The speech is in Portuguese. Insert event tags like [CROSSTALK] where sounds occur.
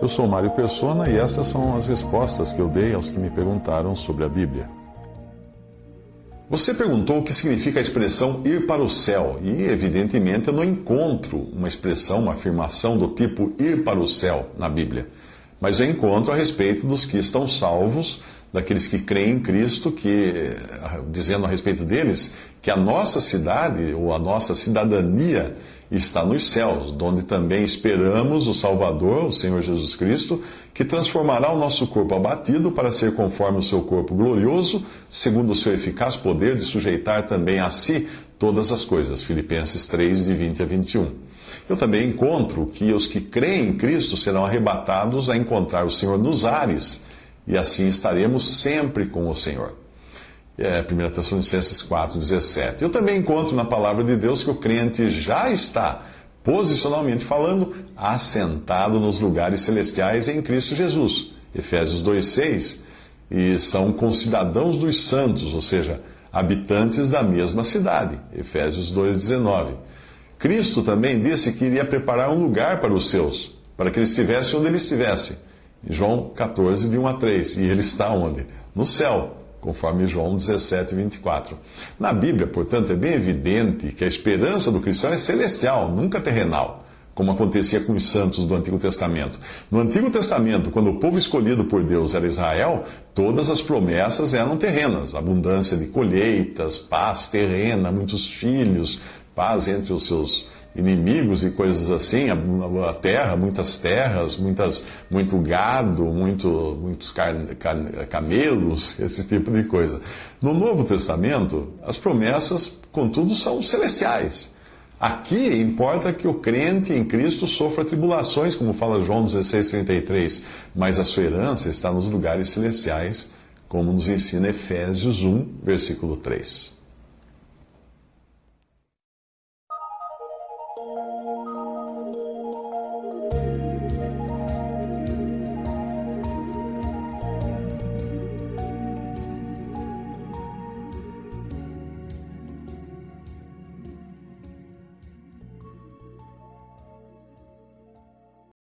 Eu sou Mário Persona e essas são as respostas que eu dei aos que me perguntaram sobre a Bíblia. Você perguntou o que significa a expressão ir para o céu, e evidentemente eu não encontro uma expressão, uma afirmação do tipo ir para o céu na Bíblia. Mas eu encontro a respeito dos que estão salvos, daqueles que creem em Cristo, que dizendo a respeito deles que a nossa cidade ou a nossa cidadania está nos céus, onde também esperamos o Salvador, o Senhor Jesus Cristo, que transformará o nosso corpo abatido para ser conforme o seu corpo glorioso, segundo o seu eficaz poder de sujeitar também a si todas as coisas. Filipenses 3, de 20 a 21. Eu também encontro que os que creem em Cristo serão arrebatados a encontrar o Senhor nos ares, e assim estaremos sempre com o Senhor é, 1 Tessalonicenses 4, 17. Eu também encontro na palavra de Deus que o crente já está, posicionalmente falando, assentado nos lugares celestiais em Cristo Jesus. Efésios 2, 6. E são concidadãos dos santos, ou seja, habitantes da mesma cidade. Efésios 2, 19. Cristo também disse que iria preparar um lugar para os seus, para que ele estivesse onde ele estivesse. João 14, de 1 a 3. E ele está onde? No céu conforme João 17, 24. Na Bíblia, portanto, é bem evidente que a esperança do cristão é celestial, nunca terrenal, como acontecia com os santos do Antigo Testamento. No Antigo Testamento, quando o povo escolhido por Deus era Israel, todas as promessas eram terrenas: abundância de colheitas, paz terrena, muitos filhos, paz entre os seus inimigos e coisas assim, a, terra, muitas terras, muitas, muito gado, muito, muitos camelos, [LAUGHS] esse tipo de coisa. No Novo Testamento, as promessas, contudo, são celestiais. Aqui importa que o crente em Cristo sofra tribulações, como fala João 16,33, mas a sua herança está nos lugares celestiais, como nos ensina Efésios 1, versículo 3.